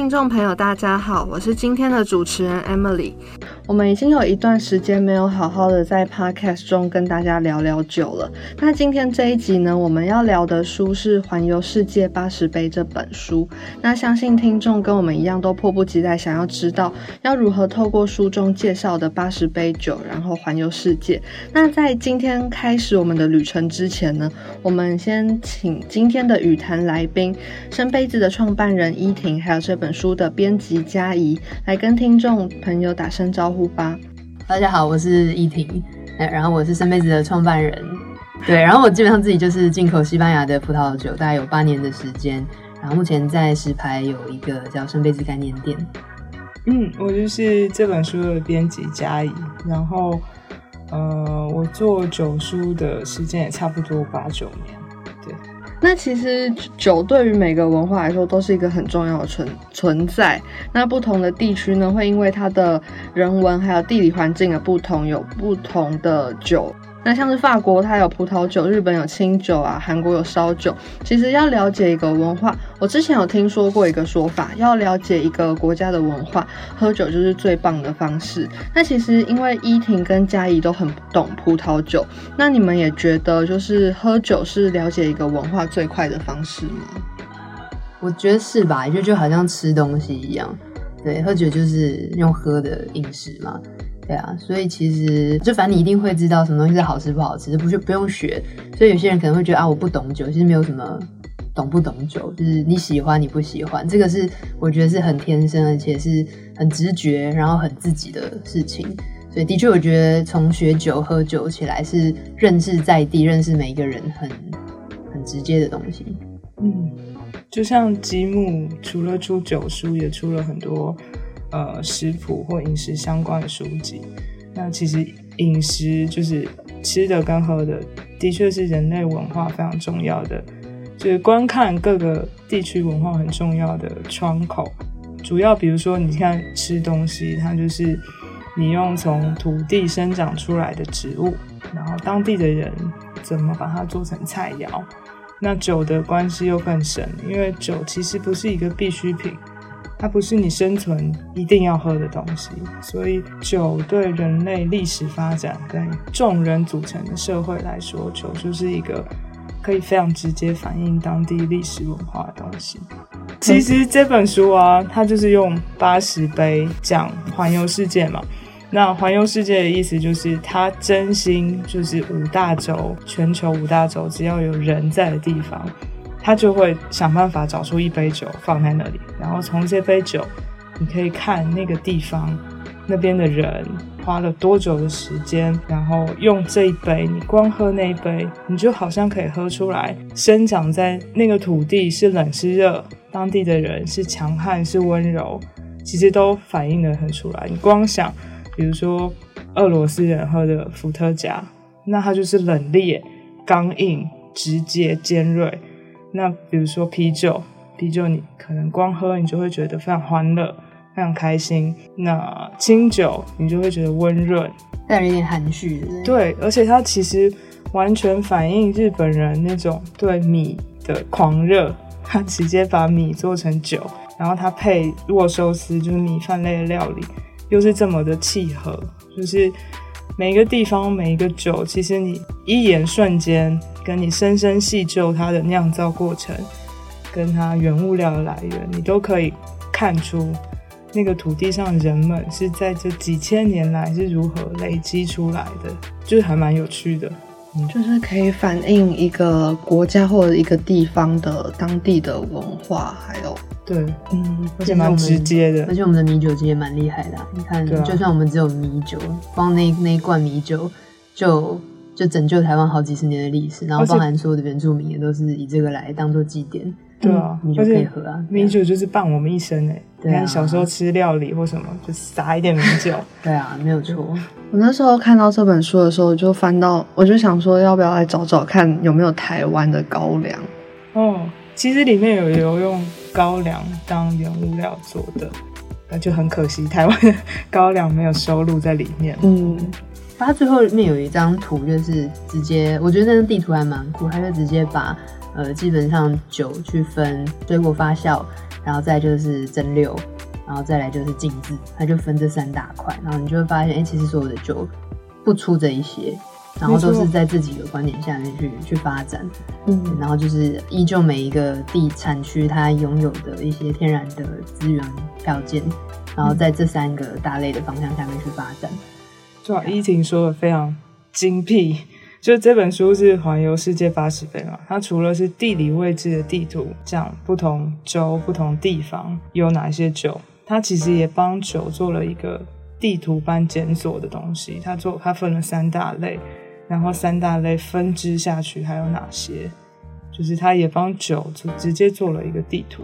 听众朋友，大家好，我是今天的主持人 Emily。我们已经有一段时间没有好好的在 Podcast 中跟大家聊聊酒了。那今天这一集呢，我们要聊的书是《环游世界八十杯》这本书。那相信听众跟我们一样，都迫不及待想要知道要如何透过书中介绍的八十杯酒，然后环游世界。那在今天开始我们的旅程之前呢，我们先请今天的语坛来宾，生杯子的创办人依婷，还有这本书的编辑嘉怡，来跟听众朋友打声招呼。吧，大家好，我是依婷，然后我是生杯子的创办人，对，然后我基本上自己就是进口西班牙的葡萄酒，大概有八年的时间，然后目前在石牌有一个叫生杯子概念店。嗯，我就是这本书的编辑嘉怡，然后呃，我做酒书的时间也差不多八九年。那其实酒对于每个文化来说都是一个很重要的存存在。那不同的地区呢，会因为它的人文还有地理环境的不同，有不同的酒。那像是法国，它有葡萄酒；日本有清酒啊；韩国有烧酒。其实要了解一个文化，我之前有听说过一个说法，要了解一个国家的文化，喝酒就是最棒的方式。那其实因为依婷跟嘉怡都很懂葡萄酒，那你们也觉得就是喝酒是了解一个文化最快的方式吗？我觉得是吧？就就好像吃东西一样，对，喝酒就是用喝的饮食嘛。对啊，所以其实就反正你一定会知道什么东西是好吃不好吃，不就不用学。所以有些人可能会觉得啊，我不懂酒，其实没有什么懂不懂酒，就是你喜欢你不喜欢，这个是我觉得是很天生，而且是很直觉，然后很自己的事情。所以的确，我觉得从学酒喝酒起来是认识在地，认识每一个人，很很直接的东西。嗯，就像积木除了出酒书，也出了很多。呃，食谱或饮食相关的书籍，那其实饮食就是吃的跟喝的，的确是人类文化非常重要的，就是观看各个地区文化很重要的窗口。主要比如说，你看吃东西，它就是你用从土地生长出来的植物，然后当地的人怎么把它做成菜肴。那酒的关系又更深，因为酒其实不是一个必需品。它不是你生存一定要喝的东西，所以酒对人类历史发展跟众人组成的社会来说，酒就是一个可以非常直接反映当地历史文化的东西。其实这本书啊，它就是用八十杯讲环游世界嘛。那环游世界的意思就是，它真心就是五大洲，全球五大洲，只要有人在的地方。他就会想办法找出一杯酒放在那里，然后从这杯酒，你可以看那个地方那边的人花了多久的时间，然后用这一杯，你光喝那一杯，你就好像可以喝出来，生长在那个土地是冷是热，当地的人是强悍是温柔，其实都反映的很出来。你光想，比如说俄罗斯人喝的伏特加，那它就是冷冽、刚硬、直接、尖锐。那比如说啤酒，啤酒你可能光喝你就会觉得非常欢乐，非常开心。那清酒你就会觉得温润，带有点含蓄。对，而且它其实完全反映日本人那种对米的狂热。他直接把米做成酒，然后他配握寿司，就是米饭类的料理，又是这么的契合。就是每一个地方每一个酒，其实你一眼瞬间。跟你深深细究它的酿造过程，跟它原物料的来源，你都可以看出那个土地上人们是在这几千年来是如何累积出来的，就是还蛮有趣的。就是可以反映一个国家或者一个地方的当地的文化，还有对，嗯，而且蛮直接的。而且我们的米酒其实蛮厉害的，你看，就算我们只有米酒，光那那一罐米酒就。就拯救台湾好几十年的历史，然后包含所有的原住民也都是以这个来当做祭典。对啊，米酒可以喝啊，米酒就是伴我们一生哎。你看小时候吃料理或什么，就撒一点米酒。对啊，没有错。我那时候看到这本书的时候，就翻到，我就想说，要不要来找找看有没有台湾的高粱？哦，其实里面有有用高粱当原物料做的，那就很可惜，台湾的高粱没有收录在里面。嗯。它最后面有一张图，就是直接，我觉得那张地图还蛮酷，它就直接把呃基本上酒去分水果发酵，然后再就是蒸馏，然后再来就是静置，它就分这三大块，然后你就会发现，哎、其实所有的酒不出这一些，然后都是在自己的观点下面去去发展，嗯然后就是依旧每一个地产区它拥有的一些天然的资源条件，然后在这三个大类的方向下面去发展。对啊，依婷说的非常精辟。就这本书是环游世界八十杯嘛，它除了是地理位置的地图，讲不同州、不同地方有哪些酒，它其实也帮酒做了一个地图般检索的东西。它做它分了三大类，然后三大类分支下去还有哪些，就是它也帮酒就直接做了一个地图。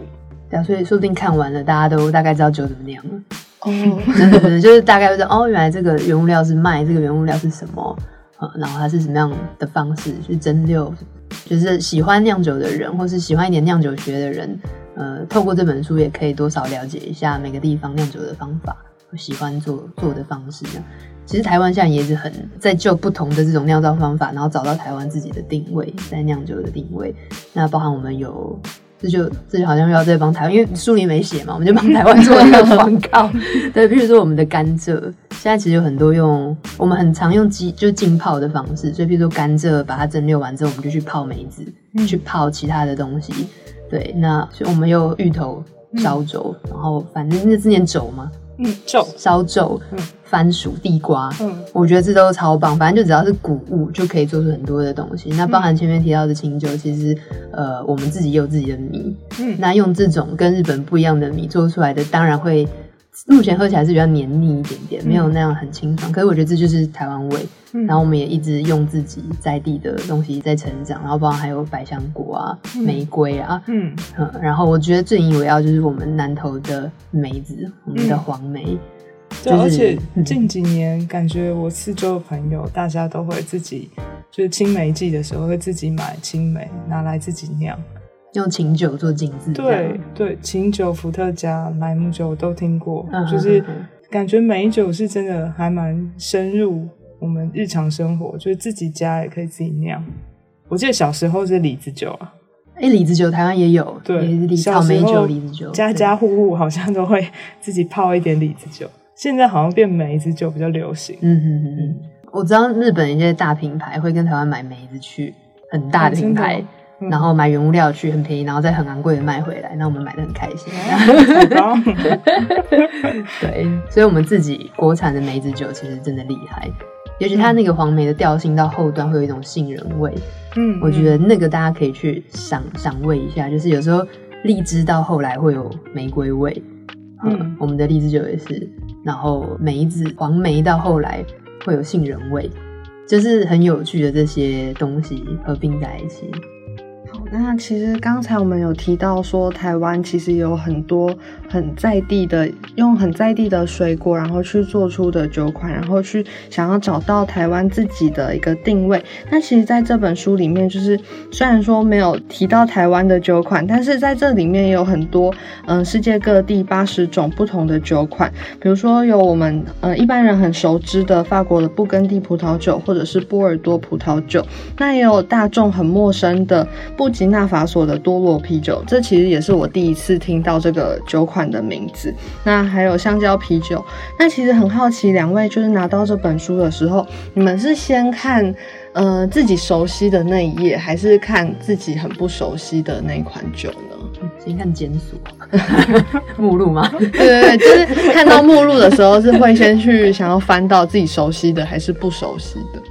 对啊，所以说不定看完了，大家都大概知道酒怎么酿了。哦，真的真的就是大概知道哦，原来这个原物料是麦，这个原物料是什么，呃，然后它是什么样的方式去蒸馏，就是喜欢酿酒的人，或是喜欢一点酿酒学的人，呃，透过这本书也可以多少了解一下每个地方酿酒的方法，喜欢做做的方式。其实台湾现在也是很在就不同的这种酿造方法，然后找到台湾自己的定位，在酿酒的定位。那包含我们有，这就这就好像又要再帮台湾，因为书里没写嘛，我们就帮台湾做一个广告。对，比如说我们的甘蔗，现在其实有很多用我们很常用机就是浸泡的方式，所以比如说甘蔗把它蒸馏完之后，我们就去泡梅子，去泡其他的东西。对，那所以我们有芋头烧粥，然后反正那是念粥嘛，嗯，酒，烧皱嗯、番薯、地瓜，嗯我觉得这都超棒。反正就只要是谷物，就可以做出很多的东西。那包含前面提到的清酒，其实呃，我们自己也有自己的米，嗯那用这种跟日本不一样的米做出来的，当然会目前喝起来是比较黏腻一点点，没有那样很清爽。可是我觉得这就是台湾味。嗯然后我们也一直用自己在地的东西在成长，然后包括还有百香果啊、嗯玫瑰啊，嗯嗯，然后我觉得最引以为傲就是我们南投的梅子，我们的嗯黄梅。对，就是而且嗯近几年感觉我四周的朋友，大家都会自己，就是青梅季的时候会自己买青梅拿来自己酿。用琴酒做景致，这样对对，琴酒、伏特加、莱姆酒我都听过，嗯就是嗯嗯感觉美酒是真的还蛮深入我们日常生活，就是自己家也可以自己酿。我记得小时候是李子酒啊，哎，李子酒台湾也有，对草莓酒、李子酒，家家户户好像都会自己泡一点李子酒。现在好像变梅子酒比较流行。嗯哼哼哼，我知道日本一些大品牌会跟台湾买梅子去，很大的品牌，嗯然后买原物料去很便宜，然后再很昂贵的卖回来，那我们买的很开心。对，所以我们自己国产的梅子酒其实真的厉害，尤其它那个黄梅的调性到后段会有一种杏仁味，嗯，我觉得那个大家可以去赏赏味一下，就是有时候荔枝到后来会有玫瑰味，嗯嗯，我们的荔枝酒也是，然后梅子黄梅到后来会有杏仁味，就是很有趣的这些东西合并在一起。好，那其实刚才我们有提到说，台湾其实有很多很在地的，用很在地的水果，然后去做出的酒款，然后去想要找到台湾自己的一个定位。那其实在这本书里面，就是虽然说没有提到台湾的酒款，但是在这里面也有很多嗯、世界各地八十种不同的酒款，比如说有我们呃一般人很熟知的法国的布根地葡萄酒，或者是波尔多葡萄酒，那也有大众很陌生的布吉纳法索的多罗啤酒，这其实也是我第一次听到这个酒款的名字。那还有香蕉啤酒，那其实很好奇，两位就是拿到这本书的时候，你们是先看呃自己熟悉的那一页，还是看自己很不熟悉的那一款酒呢？先看检索目录吗？对对对，就是看到目录的时候，是会先去想要翻到自己熟悉的，还是不熟悉的？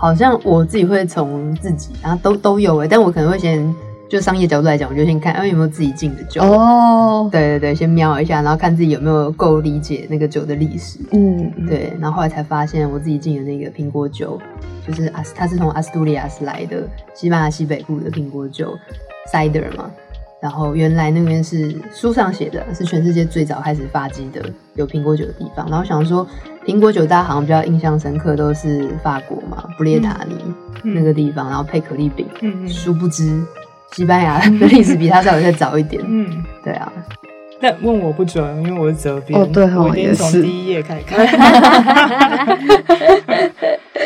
呃，好像我自己会从自己，然后都都有诶，但我可能会先就商业角度来讲，我就先看，哎、有没有自己进的酒。哦，对对对，先瞄一下，然后看自己有没有够理解那个酒的历史。嗯，嗯，对，然后后来才发现我自己进的那个苹果酒，就是阿斯，它是从阿斯图利亚斯来的，西班牙西北部的苹果酒，cider 嘛。然后原来那边是书上写的，是全世界最早开始发迹的有苹果酒的地方。然后想说，苹果酒大家好像比较印象深刻都是法国嘛，布列塔尼、嗯那个地方，然后配可丽饼。嗯嗯殊不知，西班牙 的历史比它稍微再早一点。嗯。对啊，但问我不准，因为我是责编。哦对哦我一定也是从第一页开始看。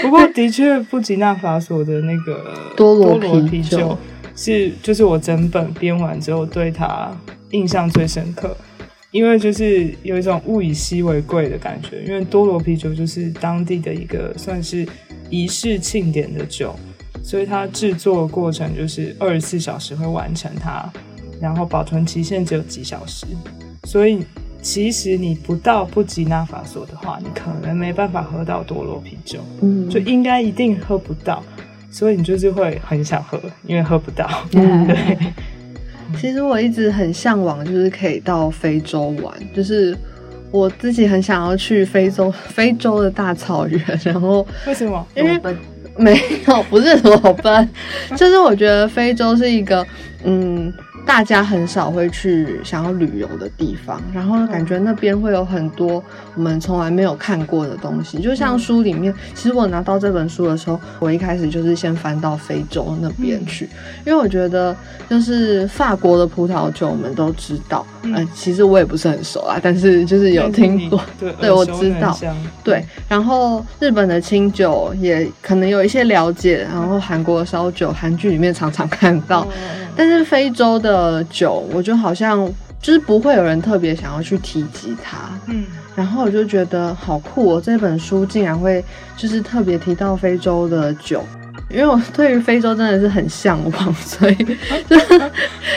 不过的确，布吉纳法索的那个多罗啤啤酒是就是我整本编完之后对他印象最深刻，因为就是有一种物以稀为贵的感觉，因为多罗啤酒就是当地的一个算是仪式庆典的酒，所以它制作过程就是二十四小时会完成它，然后保存期限只有几小时，所以其实你不到布吉纳法索的话，你可能没办法喝到多罗啤酒，嗯，就应该一定喝不到，所以你就是会很想喝，因为喝不到。嗯对，其实我一直很向往，就是可以到非洲玩，就是我自己很想要去非洲，非洲的大草原，然后为什么？因为笨没有不是裸奔，就是我觉得非洲是一个嗯。大家很少会去想要旅游的地方，然后感觉那边会有很多我们从来没有看过的东西。就像书里面，其实我拿到这本书的时候，我一开始就是先翻到非洲那边去，因为我觉得就是法国的葡萄酒我们都知道，嗯、呃，其实我也不是很熟啊，但是就是有听过，对，对我知道，对。然后日本的清酒也可能有一些了解，然后韩国的烧酒，韩剧里面常常看到，但是非洲的。酒，我就好像就是不会有人特别想要去提及它，嗯，然后我就觉得好酷哦，这本书竟然会就是特别提到非洲的酒，因为我对于非洲真的是很向往，所以就是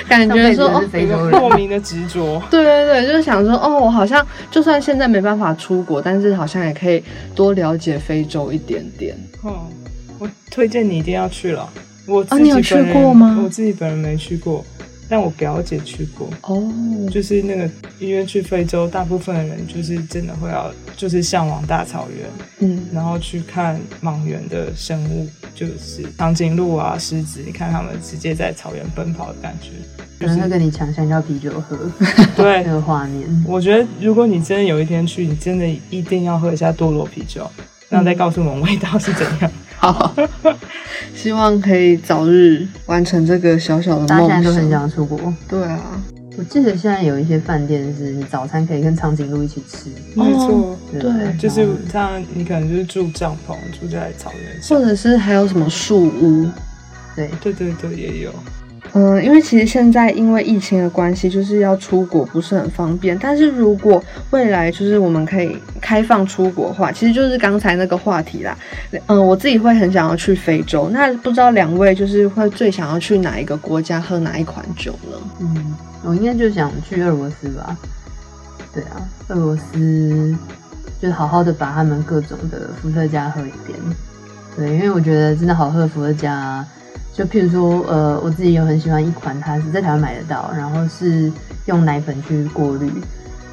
感觉说哦，非洲人莫名的执着，对对对，就是想说哦，我好像就算现在没办法出国，但是好像也可以多了解非洲一点点。哦，我推荐你一定要去了。我啊，你有去过吗？我自己本人没去过。但我表姐去过哦，就是那个因为去非洲，大部分的人就是真的会要，就是向往大草原，嗯，然后去看莽原的生物，就是长颈鹿啊、狮子，你看他们直接在草原奔跑的感觉，可能会跟你抢香蕉啤酒喝，对那个画面。我觉得如果你真的有一天去，你真的一定要喝一下多罗啤酒，然后再告诉我们味道是怎样。好，希望可以早日完成这个小小的梦想。大家现在都很想出国。对啊，我记得现在有一些饭店是你早餐可以跟长颈鹿一起吃。没错，对，就是这样，你可能就是住帐篷，住在草原上，或者是还有什么树屋。对，对对对，也有。嗯，因为其实现在因为疫情的关系，就是要出国不是很方便。但是如果未来就是我们可以开放出国的话，其实就是刚才那个话题啦。嗯，我自己会很想要去非洲。那不知道两位就是会最想要去哪一个国家喝哪一款酒呢？嗯，我应该就想去俄罗斯吧。对啊，俄罗斯就好好的把他们各种的伏特加喝一遍。对，因为我觉得真的好喝伏特加。就譬如说，呃，我自己有很喜欢一款，它是在台湾买得到，然后是用奶粉去过滤，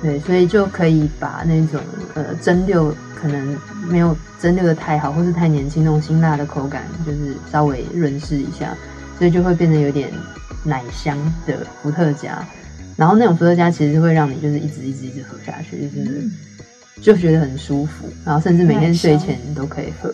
对，所以就可以把那种呃蒸馏可能没有蒸馏的太好，或是太年轻那种辛辣的口感，就是稍微润饰一下，所以就会变得有点奶香的伏特加。然后那种伏特加其实会让你就是一直一直一直喝下去，就是就觉得很舒服，然后甚至每天睡前都可以喝。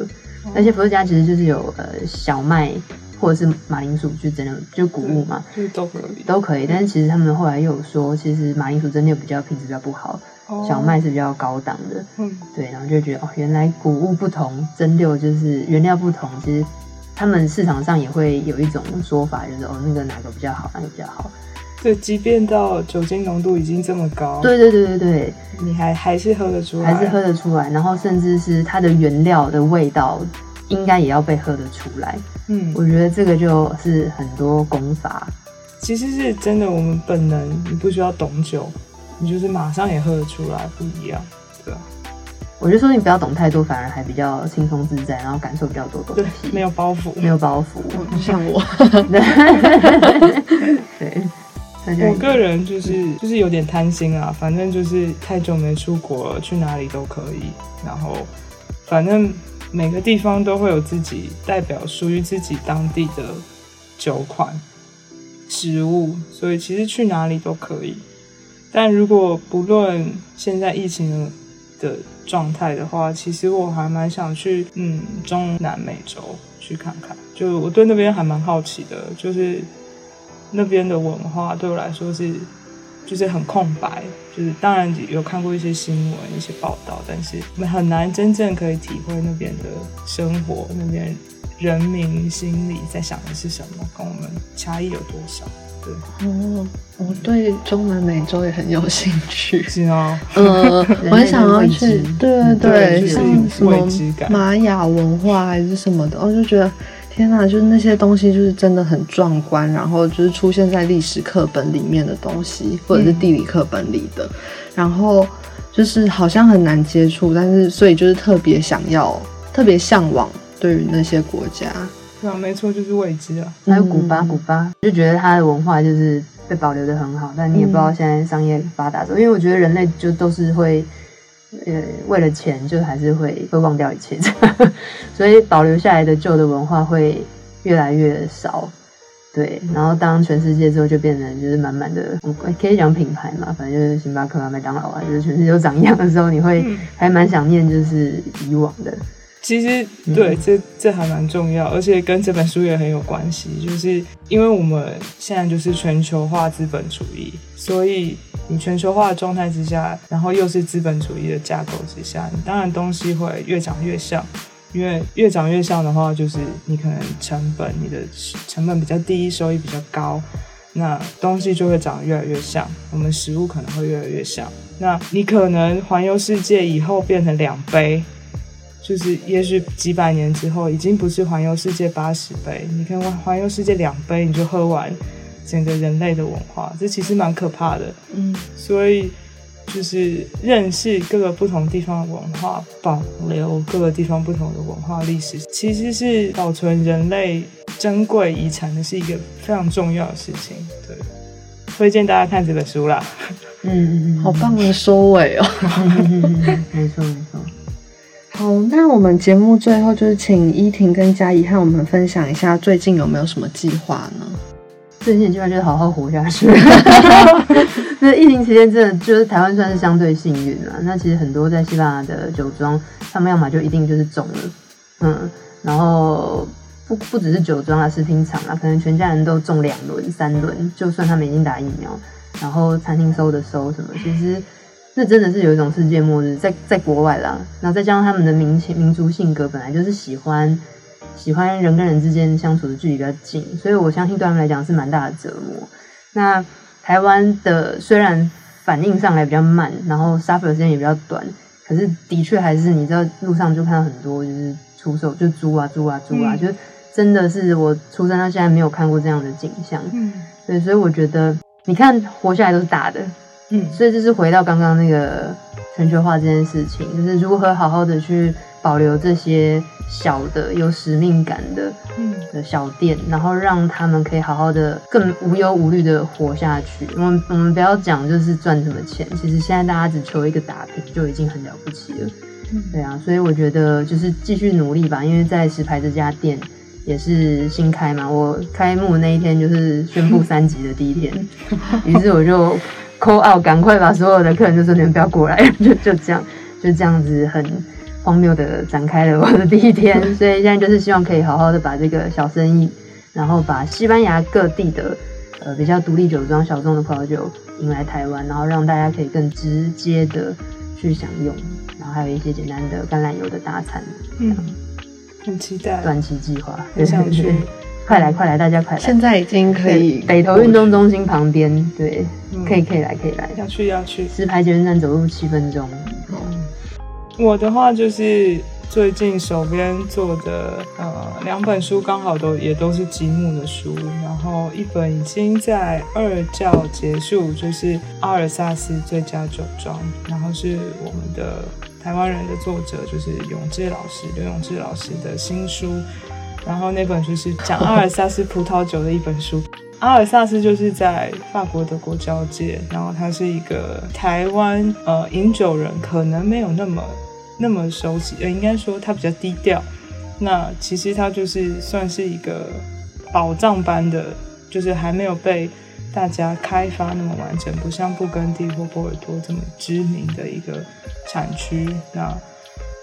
而且伏特加其实就是有呃小麦。或者是马铃薯就真的，就谷物嘛，就是都可以，都可以。但是其实他们后来又有说，其实马铃薯真的比较品质比较不好，小麦是比较高档的。嗯，对，然后就觉得哦，原来谷物不同，蒸馏就是原料不同。其实他们市场上也会有一种说法，就是哦，那个哪个比较好，哪个比较好。对，即便到酒精浓度已经这么高，对对对对对，你还还是喝得出来，还是喝得出来。然后甚至是它的原料的味道。应该也要被喝得出来，嗯，我觉得这个就是很多功法，其实是真的，我们本能，你不需要懂酒，你就是马上也喝得出来，不一样，对吧？我觉得说你不要懂太多，反而还比较轻松自在，然后感受比较多东西，没有包袱，没有包袱，像我，对，我个人就是就是有点贪心啊，反正就是太久没出国了，去哪里都可以，然后反正。每个地方都会有自己代表属于自己当地的酒款、食物，所以其实去哪里都可以。但如果不论现在疫情的状态的话，其实我还蛮想去嗯中南美洲去看看，就我对那边还蛮好奇的，就是那边的文化对我来说是就是很空白，就是当然有看过一些新闻、一些报道，但是很难真正可以体会那边的生活，那边人民心里在想的是什么，跟我们差异有多少。哦，我对中南美洲也很有兴趣。是啊，呃，我很想要去，对对对，像什么玛雅文化还是什么的，我就觉得天哪，就是那些东西就是真的很壮观，然后就是出现在历史课本里面的东西，或者是地理课本里的，然后就是好像很难接触，但是所以就是特别想要，特别向往对于那些国家。对啊，没错，就是未知啊。还有古巴，古巴就觉得它的文化就是被保留的很好，但你也不知道现在商业发达之后，因为我觉得人类就都是会，呃，为了钱就还是会会忘掉一切，所以保留下来的旧的文化会越来越少。对，然后当全世界之后就变成就是满满的，可以讲品牌嘛，反正就是星巴克啊、麦当劳啊，就是全世界都长一样的时候，你会还蛮想念就是以往的。其实对，这这还蛮重要，而且跟这本书也很有关系。就是因为我们现在就是全球化资本主义，所以你全球化的状态之下，然后又是资本主义的架构之下，你当然东西会越长越像。因为越长越像的话，就是你可能成本，你的成本比较低，收益比较高，那东西就会长得越来越像。我们食物可能会越来越像。那你可能环游世界以后变成两杯。就是也许几百年之后，已经不是环游世界八十杯，你看环环游世界两杯你就喝完整个人类的文化，这其实蛮可怕的。嗯，所以就是认识各个不同地方的文化，保留各个地方不同的文化历史，其实是保存人类珍贵遗产的是一个非常重要的事情。对，推荐大家看这本书啦。嗯嗯嗯，好棒的收尾哦。没错没错。好，那我们节目最后就是请依婷跟嘉怡和我们分享一下最近有没有什么计划呢？最近的计划就是好好活下去。那疫情期间真的就是台湾算是相对幸运了。那其实很多在西班牙的酒庄，他们要么就一定就是中了，嗯，然后不不只是酒庄啊，食品厂啊，可能全家人都中两轮、三轮，就算他们已经打疫苗，然后餐厅收的收什么，其实。那真的是有一种世界末日，在在国外啦，然后再加上他们的民情、民族性格本来就是喜欢喜欢人跟人之间相处的距离比较近，所以我相信对他们来讲是蛮大的折磨。那台湾的虽然反应上来比较慢，然后 suffer 的时间也比较短，可是的确还是你知道路上就看到很多就是出售就租啊租啊租啊，就真的是我出生到现在没有看过这样的景象。嗯，对，所以我觉得你看活下来都是大的。嗯，所以就是回到刚刚那个全球化这件事情，就是如何好好的去保留这些小的有使命感的嗯的小店，然后让他们可以好好的更无忧无虑的活下去。我们我们不要讲就是赚什么钱，其实现在大家只求一个打拼就已经很了不起了。对啊，所以我觉得就是继续努力吧，因为在石牌这家店也是新开嘛，我开幕那一天就是宣布三级的第一天，于是我就。call out，赶快把所有的客人就说你们不要过来，就就这样，就这样子很荒谬的展开了我的第一天。所以现在就是希望可以好好的把这个小生意，然后把西班牙各地的呃比较独立酒庄、小众的葡萄酒引来台湾，然后让大家可以更直接的去享用，然后还有一些简单的橄榄油的大餐。嗯，很期待短期计划，很想去。快来快来，大家快来！现在已经可以北投运动中心旁边，对，可以可以来可以来，要去要去。石牌捷运站走路七分钟。我的话就是最近手边做的呃两本书，刚好都也都是积木的书，然后一本已经在二教结束，就是阿尔萨斯最佳酒庄，然后是我们的台湾人的作者，就是永志老师刘永志老师的新书。然后那本书是讲 阿尔萨斯葡萄酒的一本书。阿尔萨斯就是在法国德国交界，然后它是一个台湾呃饮酒人可能没有那么那么熟悉，呃应该说它比较低调。那其实它就是算是一个宝藏般的，就是还没有被大家开发那么完整，不像布根地或波尔多这么知名的一个产区。那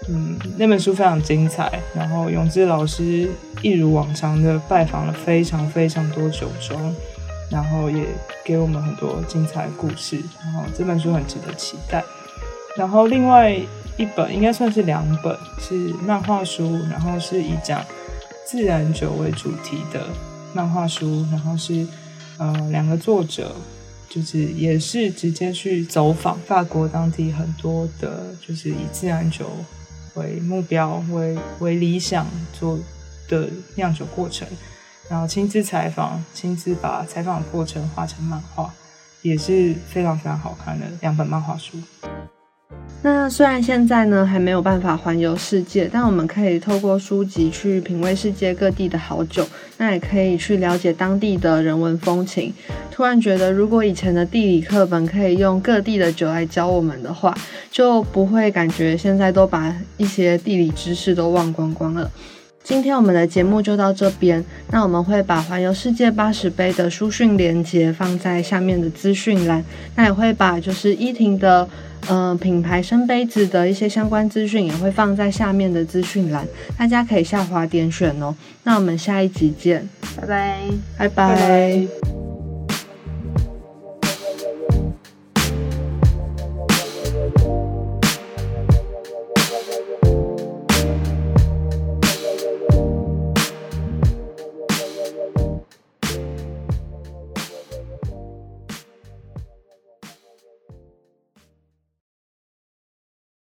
嗯，那本书非常精彩。然后永志老师一如往常的拜访了非常非常多酒庄，然后也给我们很多精彩的故事，然后这本书很值得期待。然后另外一本应该算是两本是漫画书，然后是以讲自然酒为主题的漫画书，然后是呃两个作者，就是也是直接去走访法国当地很多的，就是以自然酒为目标为为理想做的酿酒过程。然后亲自采访，亲自把采访过程画成漫画，也是非常非常好看的两本漫画书。那虽然现在呢还没有办法环游世界，但我们可以透过书籍去品味世界各地的好酒，那也可以去了解当地的人文风情。突然觉得，如果以前的地理课本可以用各地的酒来教我们的话，就不会感觉现在都把一些地理知识都忘光光了。今天我们的节目就到这边，那我们会把环游世界八十杯的书讯连接放在下面的资讯栏，那也会把就是依婷的呃品牌生杯子的一些相关资讯也会放在下面的资讯栏，大家可以下滑点选哦。那我们下一集见，拜拜，拜拜。